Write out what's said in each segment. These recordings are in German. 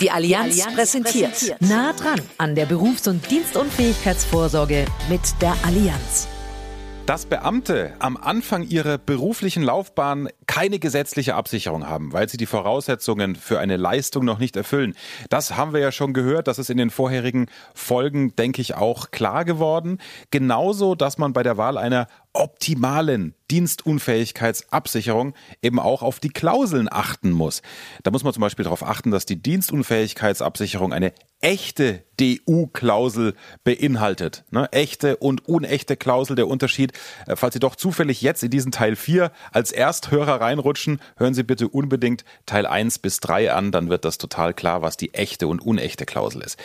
Die Allianz, Die Allianz präsentiert. präsentiert. Nah dran an der Berufs- und Dienstunfähigkeitsvorsorge mit der Allianz. Dass Beamte am Anfang ihrer beruflichen Laufbahn keine gesetzliche Absicherung haben, weil sie die Voraussetzungen für eine Leistung noch nicht erfüllen. Das haben wir ja schon gehört. Das ist in den vorherigen Folgen, denke ich, auch klar geworden. Genauso, dass man bei der Wahl einer optimalen Dienstunfähigkeitsabsicherung eben auch auf die Klauseln achten muss. Da muss man zum Beispiel darauf achten, dass die Dienstunfähigkeitsabsicherung eine echte DU-Klausel beinhaltet. Ne? Echte und unechte Klausel, der Unterschied. Äh, falls Sie doch zufällig jetzt in diesen Teil 4 als Ersthörer reinrutschen, hören Sie bitte unbedingt Teil 1 bis 3 an, dann wird das total klar, was die echte und unechte Klausel ist.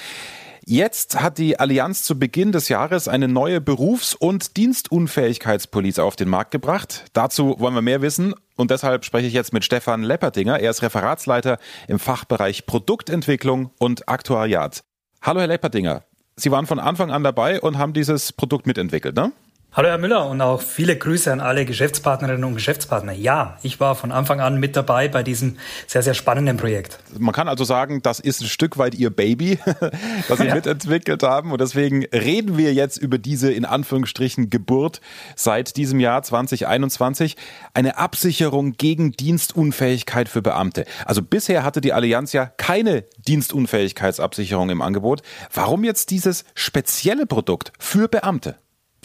Jetzt hat die Allianz zu Beginn des Jahres eine neue Berufs- und Dienstunfähigkeitspolice auf den Markt gebracht. Dazu wollen wir mehr wissen und deshalb spreche ich jetzt mit Stefan Leppertinger. Er ist Referatsleiter im Fachbereich Produktentwicklung und Aktuariat. Hallo Herr Leppertinger, Sie waren von Anfang an dabei und haben dieses Produkt mitentwickelt, ne? Hallo Herr Müller und auch viele Grüße an alle Geschäftspartnerinnen und Geschäftspartner. Ja, ich war von Anfang an mit dabei bei diesem sehr, sehr spannenden Projekt. Man kann also sagen, das ist ein Stück weit Ihr Baby, das Sie ja. mitentwickelt haben. Und deswegen reden wir jetzt über diese in Anführungsstrichen Geburt seit diesem Jahr 2021. Eine Absicherung gegen Dienstunfähigkeit für Beamte. Also bisher hatte die Allianz ja keine Dienstunfähigkeitsabsicherung im Angebot. Warum jetzt dieses spezielle Produkt für Beamte?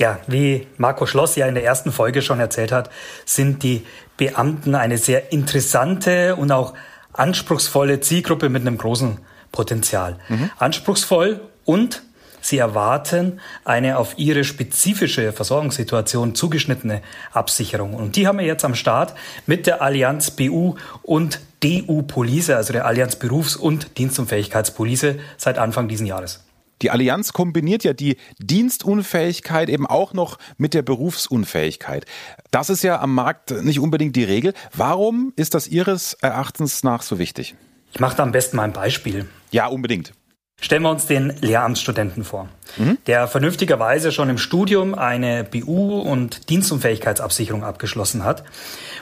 Ja, wie Marco Schloss ja in der ersten Folge schon erzählt hat, sind die Beamten eine sehr interessante und auch anspruchsvolle Zielgruppe mit einem großen Potenzial. Mhm. Anspruchsvoll und sie erwarten eine auf ihre spezifische Versorgungssituation zugeschnittene Absicherung. Und die haben wir jetzt am Start mit der Allianz BU und DU Police, also der Allianz Berufs- und Dienstunfähigkeitspolice seit Anfang diesen Jahres. Die Allianz kombiniert ja die Dienstunfähigkeit eben auch noch mit der Berufsunfähigkeit. Das ist ja am Markt nicht unbedingt die Regel. Warum ist das Ihres Erachtens nach so wichtig? Ich mache da am besten mal ein Beispiel. Ja, unbedingt. Stellen wir uns den Lehramtsstudenten vor, mhm. der vernünftigerweise schon im Studium eine BU- und Dienstunfähigkeitsabsicherung abgeschlossen hat.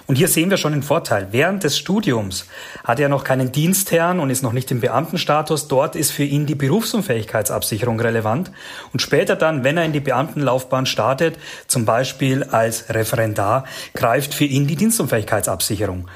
Und hier sehen wir schon den Vorteil. Während des Studiums hat er noch keinen Dienstherrn und ist noch nicht im Beamtenstatus. Dort ist für ihn die Berufsunfähigkeitsabsicherung relevant. Und später dann, wenn er in die Beamtenlaufbahn startet, zum Beispiel als Referendar, greift für ihn die Dienstunfähigkeitsabsicherung.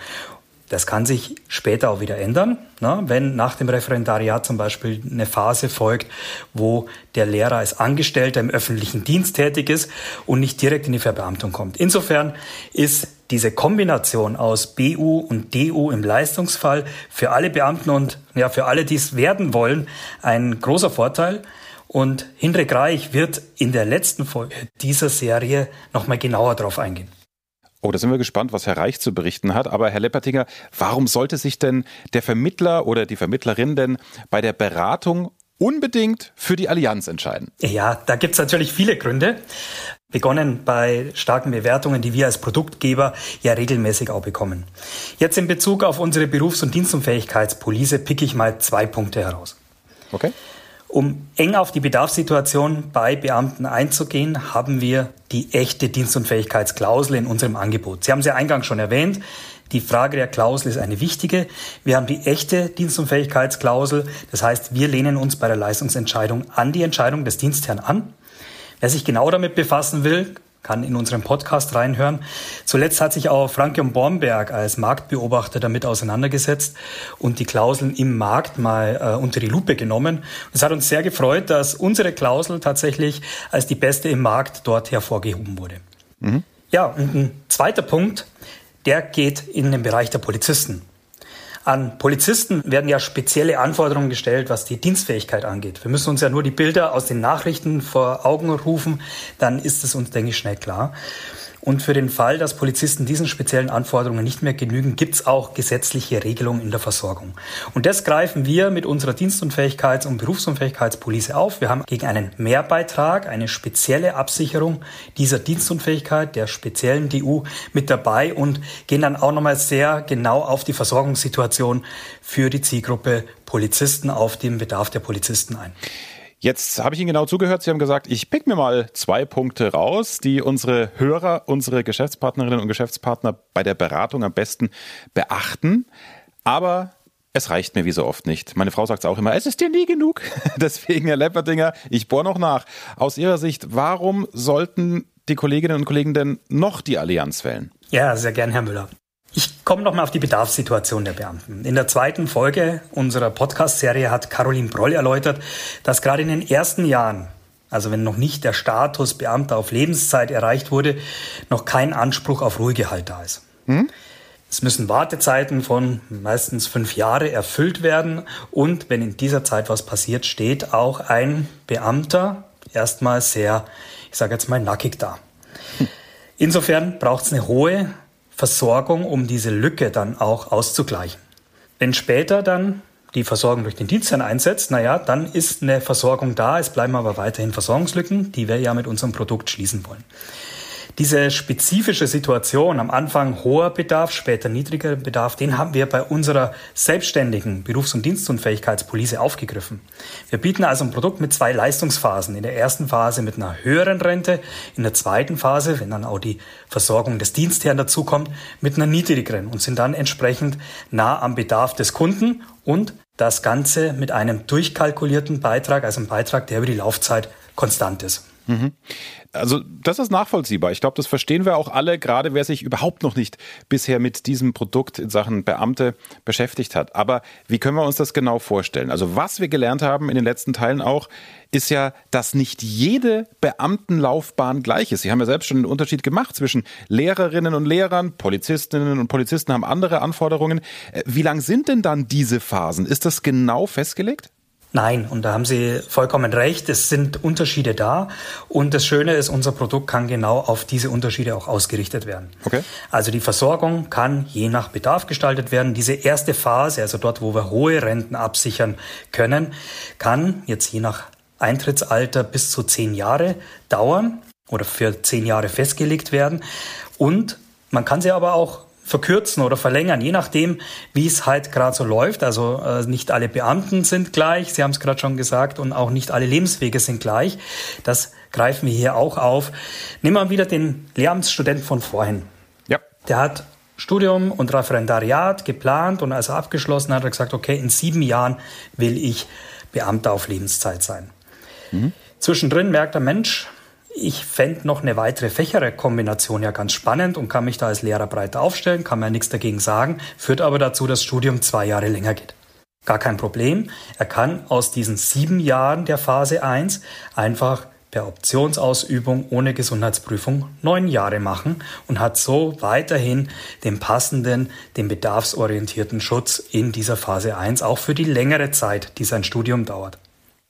Das kann sich später auch wieder ändern, ne? wenn nach dem Referendariat zum Beispiel eine Phase folgt, wo der Lehrer als Angestellter im öffentlichen Dienst tätig ist und nicht direkt in die Verbeamtung kommt. Insofern ist diese Kombination aus BU und DU im Leistungsfall für alle Beamten und ja, für alle, die es werden wollen, ein großer Vorteil. Und Hinrich Reich wird in der letzten Folge dieser Serie nochmal genauer drauf eingehen. Oh, da sind wir gespannt, was Herr Reich zu berichten hat. Aber Herr Leppertinger, warum sollte sich denn der Vermittler oder die Vermittlerin denn bei der Beratung unbedingt für die Allianz entscheiden? Ja, da gibt's natürlich viele Gründe. Begonnen bei starken Bewertungen, die wir als Produktgeber ja regelmäßig auch bekommen. Jetzt in Bezug auf unsere Berufs- und Dienstunfähigkeitspolice pick ich mal zwei Punkte heraus. Okay. Um eng auf die Bedarfssituation bei Beamten einzugehen, haben wir die echte Dienstunfähigkeitsklausel in unserem Angebot. Sie haben sie eingangs schon erwähnt. Die Frage der Klausel ist eine wichtige. Wir haben die echte Dienstunfähigkeitsklausel. Das heißt, wir lehnen uns bei der Leistungsentscheidung an die Entscheidung des Dienstherrn an. Wer sich genau damit befassen will, kann in unseren Podcast reinhören. Zuletzt hat sich auch Frankium Bornberg als Marktbeobachter damit auseinandergesetzt und die Klauseln im Markt mal äh, unter die Lupe genommen. Es hat uns sehr gefreut, dass unsere Klausel tatsächlich als die beste im Markt dort hervorgehoben wurde. Mhm. Ja, und ein zweiter Punkt, der geht in den Bereich der Polizisten. An Polizisten werden ja spezielle Anforderungen gestellt, was die Dienstfähigkeit angeht. Wir müssen uns ja nur die Bilder aus den Nachrichten vor Augen rufen, dann ist es uns, denke ich, schnell klar. Und für den Fall, dass Polizisten diesen speziellen Anforderungen nicht mehr genügen, gibt es auch gesetzliche Regelungen in der Versorgung. Und das greifen wir mit unserer Dienstunfähigkeits- und Berufsunfähigkeitspolice auf. Wir haben gegen einen Mehrbeitrag eine spezielle Absicherung dieser Dienstunfähigkeit, der speziellen DU mit dabei und gehen dann auch nochmal sehr genau auf die Versorgungssituation für die Zielgruppe Polizisten, auf den Bedarf der Polizisten ein. Jetzt habe ich Ihnen genau zugehört. Sie haben gesagt, ich pick mir mal zwei Punkte raus, die unsere Hörer, unsere Geschäftspartnerinnen und Geschäftspartner bei der Beratung am besten beachten. Aber Es reicht mir wie so oft nicht. Meine Frau sagt es auch immer, es ist dir nie genug. Deswegen, Herr Lepperdinger, ich bohre noch nach. Aus Ihrer Sicht, warum sollten die Kolleginnen und Kollegen denn noch die Allianz wählen? Ja, sehr gern, Herr Müller. Ich komme nochmal auf die Bedarfssituation der Beamten. In der zweiten Folge unserer Podcast-Serie hat Caroline Broll erläutert, dass gerade in den ersten Jahren, also wenn noch nicht der Status Beamter auf Lebenszeit erreicht wurde, noch kein Anspruch auf Ruhegehalt da ist. Hm? Es müssen Wartezeiten von meistens fünf Jahre erfüllt werden und wenn in dieser Zeit was passiert, steht auch ein Beamter erstmal sehr, ich sage jetzt mal, nackig da. Insofern braucht es eine hohe Versorgung, um diese Lücke dann auch auszugleichen. Wenn später dann die Versorgung durch den Dienstherrn einsetzt, naja, dann ist eine Versorgung da, es bleiben aber weiterhin Versorgungslücken, die wir ja mit unserem Produkt schließen wollen. Diese spezifische Situation, am Anfang hoher Bedarf, später niedriger Bedarf, den haben wir bei unserer selbstständigen Berufs- und Dienstunfähigkeitspolice aufgegriffen. Wir bieten also ein Produkt mit zwei Leistungsphasen. In der ersten Phase mit einer höheren Rente, in der zweiten Phase, wenn dann auch die Versorgung des Dienstherrn dazukommt, mit einer niedrigeren und sind dann entsprechend nah am Bedarf des Kunden und das Ganze mit einem durchkalkulierten Beitrag, also einem Beitrag, der über die Laufzeit konstant ist. Mhm. Also das ist nachvollziehbar. Ich glaube, das verstehen wir auch alle, gerade wer sich überhaupt noch nicht bisher mit diesem Produkt in Sachen Beamte beschäftigt hat. Aber wie können wir uns das genau vorstellen? Also was wir gelernt haben in den letzten Teilen auch, ist ja, dass nicht jede Beamtenlaufbahn gleich ist. Sie haben ja selbst schon einen Unterschied gemacht zwischen Lehrerinnen und Lehrern, Polizistinnen und Polizisten haben andere Anforderungen. Äh, wie lang sind denn dann diese Phasen? Ist das genau festgelegt? Nein, und da haben Sie vollkommen recht. Es sind Unterschiede da. Und das Schöne ist, unser Produkt kann genau auf diese Unterschiede auch ausgerichtet werden. Okay. Also die Versorgung kann je nach Bedarf gestaltet werden. Diese erste Phase, also dort, wo wir hohe Renten absichern können, kann jetzt je nach Eintrittsalter bis zu zehn Jahre dauern oder für zehn Jahre festgelegt werden. Und man kann sie aber auch verkürzen oder verlängern, je nachdem, wie es halt gerade so läuft. Also äh, nicht alle Beamten sind gleich, Sie haben es gerade schon gesagt, und auch nicht alle Lebenswege sind gleich. Das greifen wir hier auch auf. Nehmen wir wieder den Lehramtsstudenten von vorhin. Ja. Der hat Studium und Referendariat geplant und als er abgeschlossen hat, hat er gesagt, okay, in sieben Jahren will ich Beamter auf Lebenszeit sein. Mhm. Zwischendrin merkt der Mensch, ich fände noch eine weitere Fächerkombination ja ganz spannend und kann mich da als Lehrer breiter aufstellen, kann mir nichts dagegen sagen, führt aber dazu, dass das Studium zwei Jahre länger geht. Gar kein Problem. Er kann aus diesen sieben Jahren der Phase 1 einfach per Optionsausübung ohne Gesundheitsprüfung neun Jahre machen und hat so weiterhin den passenden, den bedarfsorientierten Schutz in dieser Phase 1, auch für die längere Zeit, die sein Studium dauert.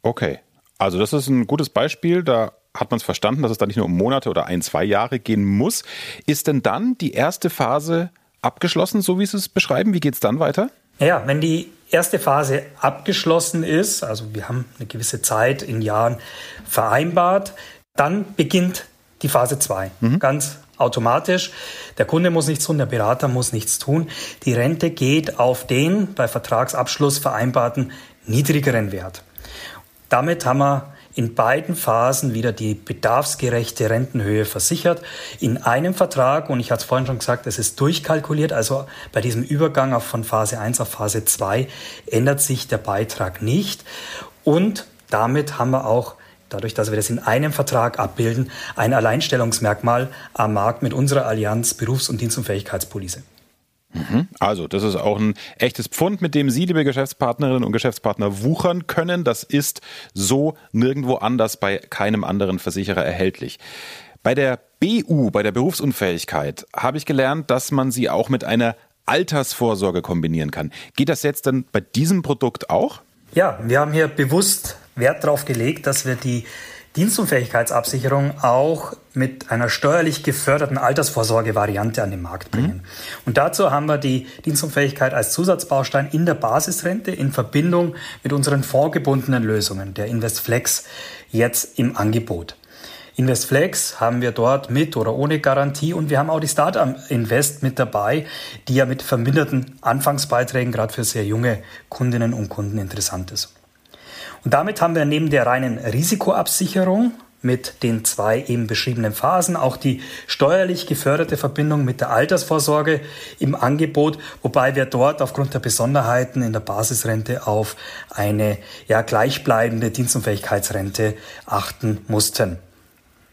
Okay, also das ist ein gutes Beispiel. Da hat man es verstanden, dass es dann nicht nur um Monate oder ein, zwei Jahre gehen muss. Ist denn dann die erste Phase abgeschlossen, so wie Sie es beschreiben? Wie geht es dann weiter? Ja, wenn die erste Phase abgeschlossen ist, also wir haben eine gewisse Zeit in Jahren vereinbart, dann beginnt die Phase 2. Mhm. Ganz automatisch. Der Kunde muss nichts tun, der Berater muss nichts tun. Die Rente geht auf den bei Vertragsabschluss vereinbarten niedrigeren Wert. Damit haben wir in beiden Phasen wieder die bedarfsgerechte Rentenhöhe versichert. In einem Vertrag, und ich hatte es vorhin schon gesagt, es ist durchkalkuliert, also bei diesem Übergang von Phase 1 auf Phase 2 ändert sich der Beitrag nicht. Und damit haben wir auch dadurch, dass wir das in einem Vertrag abbilden, ein Alleinstellungsmerkmal am Markt mit unserer Allianz Berufs- und Dienstunfähigkeitspolice. Mhm. Also, das ist auch ein echtes Pfund, mit dem Sie, liebe Geschäftspartnerinnen und Geschäftspartner, wuchern können. Das ist so nirgendwo anders bei keinem anderen Versicherer erhältlich. Bei der BU, bei der Berufsunfähigkeit, habe ich gelernt, dass man sie auch mit einer Altersvorsorge kombinieren kann. Geht das jetzt dann bei diesem Produkt auch? Ja, wir haben hier bewusst Wert darauf gelegt, dass wir die Dienstunfähigkeitsabsicherung auch mit einer steuerlich geförderten Altersvorsorgevariante an den Markt bringen. Mhm. Und dazu haben wir die Dienstunfähigkeit als Zusatzbaustein in der Basisrente in Verbindung mit unseren vorgebundenen Lösungen, der Investflex, jetzt im Angebot. Investflex haben wir dort mit oder ohne Garantie und wir haben auch die Startup Invest mit dabei, die ja mit verminderten Anfangsbeiträgen gerade für sehr junge Kundinnen und Kunden interessant ist. Und damit haben wir neben der reinen Risikoabsicherung mit den zwei eben beschriebenen Phasen, auch die steuerlich geförderte Verbindung mit der Altersvorsorge im Angebot, wobei wir dort aufgrund der Besonderheiten in der Basisrente auf eine ja gleichbleibende Dienstunfähigkeitsrente achten mussten.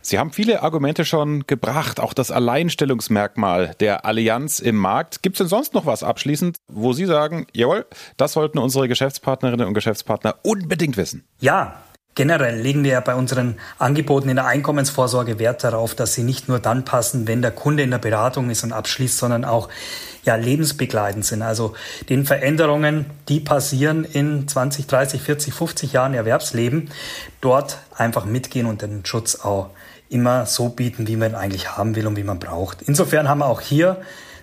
Sie haben viele Argumente schon gebracht, auch das Alleinstellungsmerkmal der Allianz im Markt. Gibt es denn sonst noch was abschließend, wo Sie sagen, jawohl, das sollten unsere Geschäftspartnerinnen und Geschäftspartner unbedingt wissen? Ja, Generell legen wir ja bei unseren Angeboten in der Einkommensvorsorge Wert darauf, dass sie nicht nur dann passen, wenn der Kunde in der Beratung ist und abschließt, sondern auch ja, lebensbegleitend sind. Also den Veränderungen, die passieren in 20, 30, 40, 50 Jahren Erwerbsleben, dort einfach mitgehen und den Schutz auch immer so bieten, wie man eigentlich haben will und wie man braucht. Insofern haben wir auch hier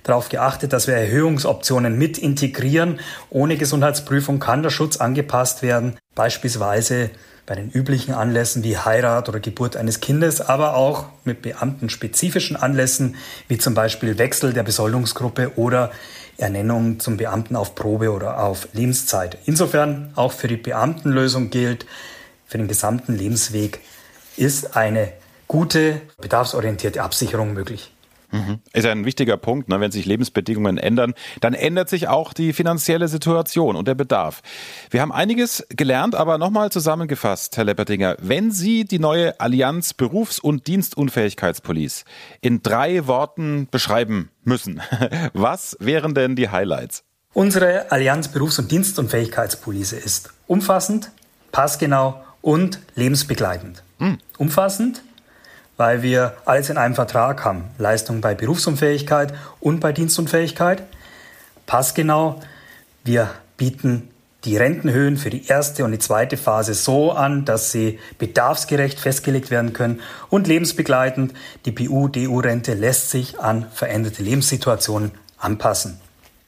darauf geachtet, dass wir Erhöhungsoptionen mit integrieren. Ohne Gesundheitsprüfung kann der Schutz angepasst werden, beispielsweise bei den üblichen Anlässen wie Heirat oder Geburt eines Kindes, aber auch mit beamtenspezifischen Anlässen wie zum Beispiel Wechsel der Besoldungsgruppe oder Ernennung zum Beamten auf Probe oder auf Lebenszeit. Insofern auch für die Beamtenlösung gilt, für den gesamten Lebensweg ist eine gute, bedarfsorientierte Absicherung möglich. Mhm. Ist ja ein wichtiger Punkt, ne? wenn sich Lebensbedingungen ändern, dann ändert sich auch die finanzielle Situation und der Bedarf. Wir haben einiges gelernt, aber nochmal zusammengefasst, Herr Leppertinger, wenn Sie die neue Allianz Berufs- und Dienstunfähigkeitspolice in drei Worten beschreiben müssen, was wären denn die Highlights? Unsere Allianz Berufs- und Dienstunfähigkeitspolice ist umfassend, passgenau und lebensbegleitend. Hm. Umfassend, weil wir alles in einem Vertrag haben. Leistung bei Berufsunfähigkeit und bei Dienstunfähigkeit. Passgenau, wir bieten die Rentenhöhen für die erste und die zweite Phase so an, dass sie bedarfsgerecht festgelegt werden können und lebensbegleitend. Die BU-DU-Rente lässt sich an veränderte Lebenssituationen anpassen.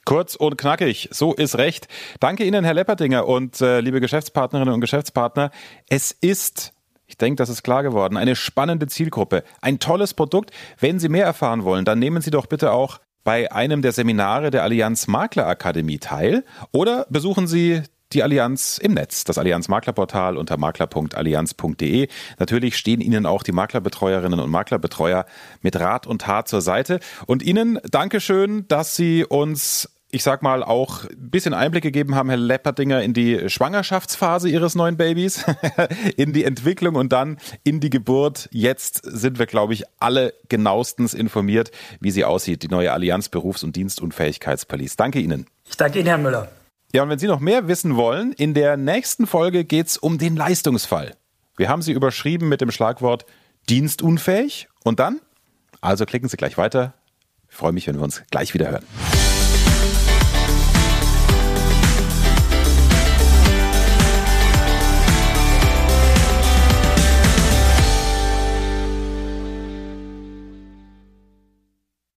Kurz und knackig, so ist recht. Danke Ihnen, Herr Lepperdinger und äh, liebe Geschäftspartnerinnen und Geschäftspartner. Es ist ich denke, das ist klar geworden. Eine spannende Zielgruppe, ein tolles Produkt. Wenn Sie mehr erfahren wollen, dann nehmen Sie doch bitte auch bei einem der Seminare der Allianz Makler Akademie teil oder besuchen Sie die Allianz im Netz, das Allianz Maklerportal unter makler.allianz.de. Natürlich stehen Ihnen auch die Maklerbetreuerinnen und Maklerbetreuer mit Rat und Tat zur Seite. Und Ihnen Dankeschön, dass Sie uns ich sag mal, auch ein bisschen Einblick gegeben haben, Herr Lepperdinger, in die Schwangerschaftsphase Ihres neuen Babys, in die Entwicklung und dann in die Geburt. Jetzt sind wir, glaube ich, alle genauestens informiert, wie sie aussieht, die neue Allianz Berufs- und Dienstunfähigkeitspolice. Danke Ihnen. Ich danke Ihnen, Herr Müller. Ja, und wenn Sie noch mehr wissen wollen, in der nächsten Folge geht's um den Leistungsfall. Wir haben sie überschrieben mit dem Schlagwort dienstunfähig und dann? Also klicken Sie gleich weiter. Ich freue mich, wenn wir uns gleich wieder hören.